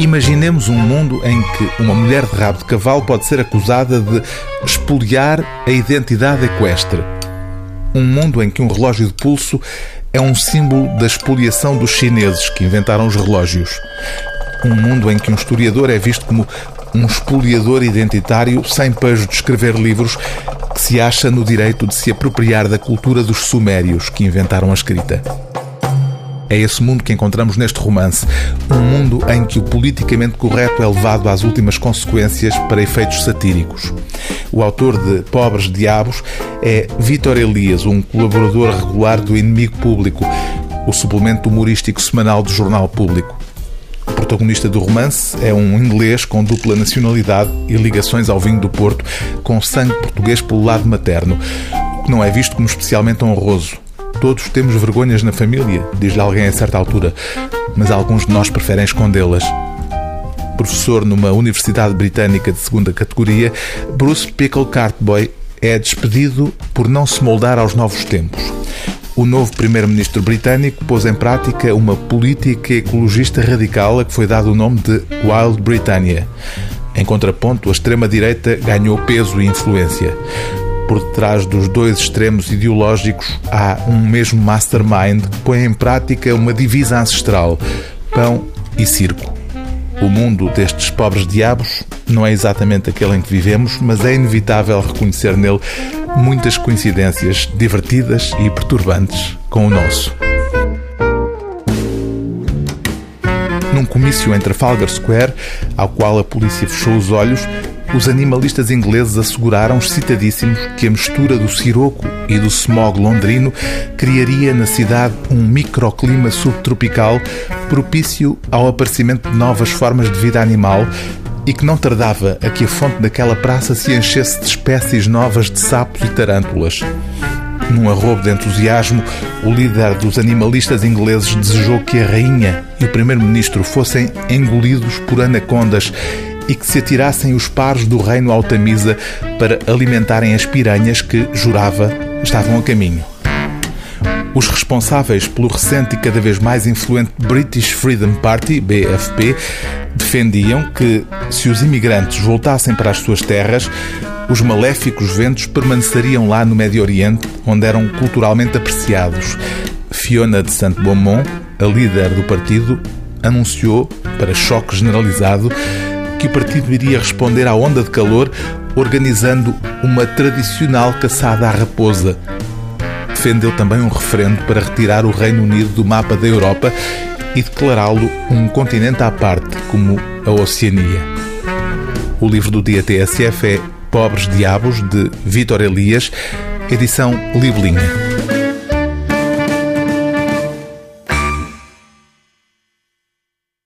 Imaginemos um mundo em que uma mulher de rabo de cavalo pode ser acusada de espoliar a identidade equestre. Um mundo em que um relógio de pulso é um símbolo da expoliação dos chineses que inventaram os relógios. Um mundo em que um historiador é visto como um espoliador identitário sem pejo de escrever livros que se acha no direito de se apropriar da cultura dos sumérios que inventaram a escrita. É esse mundo que encontramos neste romance. Um mundo em que o politicamente correto é levado às últimas consequências para efeitos satíricos. O autor de Pobres Diabos é Vítor Elias, um colaborador regular do Inimigo Público, o suplemento humorístico semanal do Jornal Público. O protagonista do romance é um inglês com dupla nacionalidade e ligações ao vinho do Porto, com sangue português pelo lado materno, o que não é visto como especialmente honroso. Todos temos vergonhas na família, diz-lhe alguém a certa altura, mas alguns de nós preferem escondê-las. Professor numa universidade britânica de segunda categoria, Bruce Pickle Cartboy é despedido por não se moldar aos novos tempos. O novo primeiro-ministro britânico pôs em prática uma política ecologista radical a que foi dado o nome de Wild Britannia. Em contraponto, a extrema-direita ganhou peso e influência por detrás dos dois extremos ideológicos há um mesmo mastermind que põe em prática uma divisa ancestral: pão e circo. O mundo destes pobres diabos não é exatamente aquele em que vivemos, mas é inevitável reconhecer nele muitas coincidências divertidas e perturbantes com o nosso. Num comício em Trafalgar Square, ao qual a polícia fechou os olhos, os animalistas ingleses asseguraram excitadíssimos que a mistura do siroco e do smog londrino criaria na cidade um microclima subtropical propício ao aparecimento de novas formas de vida animal e que não tardava a que a fonte daquela praça se enchesse de espécies novas de sapos e tarântulas. Num arrobo de entusiasmo, o líder dos animalistas ingleses desejou que a rainha e o primeiro-ministro fossem engolidos por anacondas e que se atirassem os pares do reino Altamisa para alimentarem as piranhas que, jurava, estavam a caminho. Os responsáveis pelo recente e cada vez mais influente British Freedom Party, BFP, defendiam que, se os imigrantes voltassem para as suas terras, os maléficos ventos permaneceriam lá no Médio Oriente, onde eram culturalmente apreciados. Fiona de Saint-Beaumont, a líder do partido, anunciou, para choque generalizado, que o partido iria responder à onda de calor organizando uma tradicional caçada à raposa. Defendeu também um referendo para retirar o Reino Unido do mapa da Europa e declará-lo um continente à parte, como a Oceania. O livro do dia TSF é Pobres Diabos, de Vítor Elias, edição Libelinha.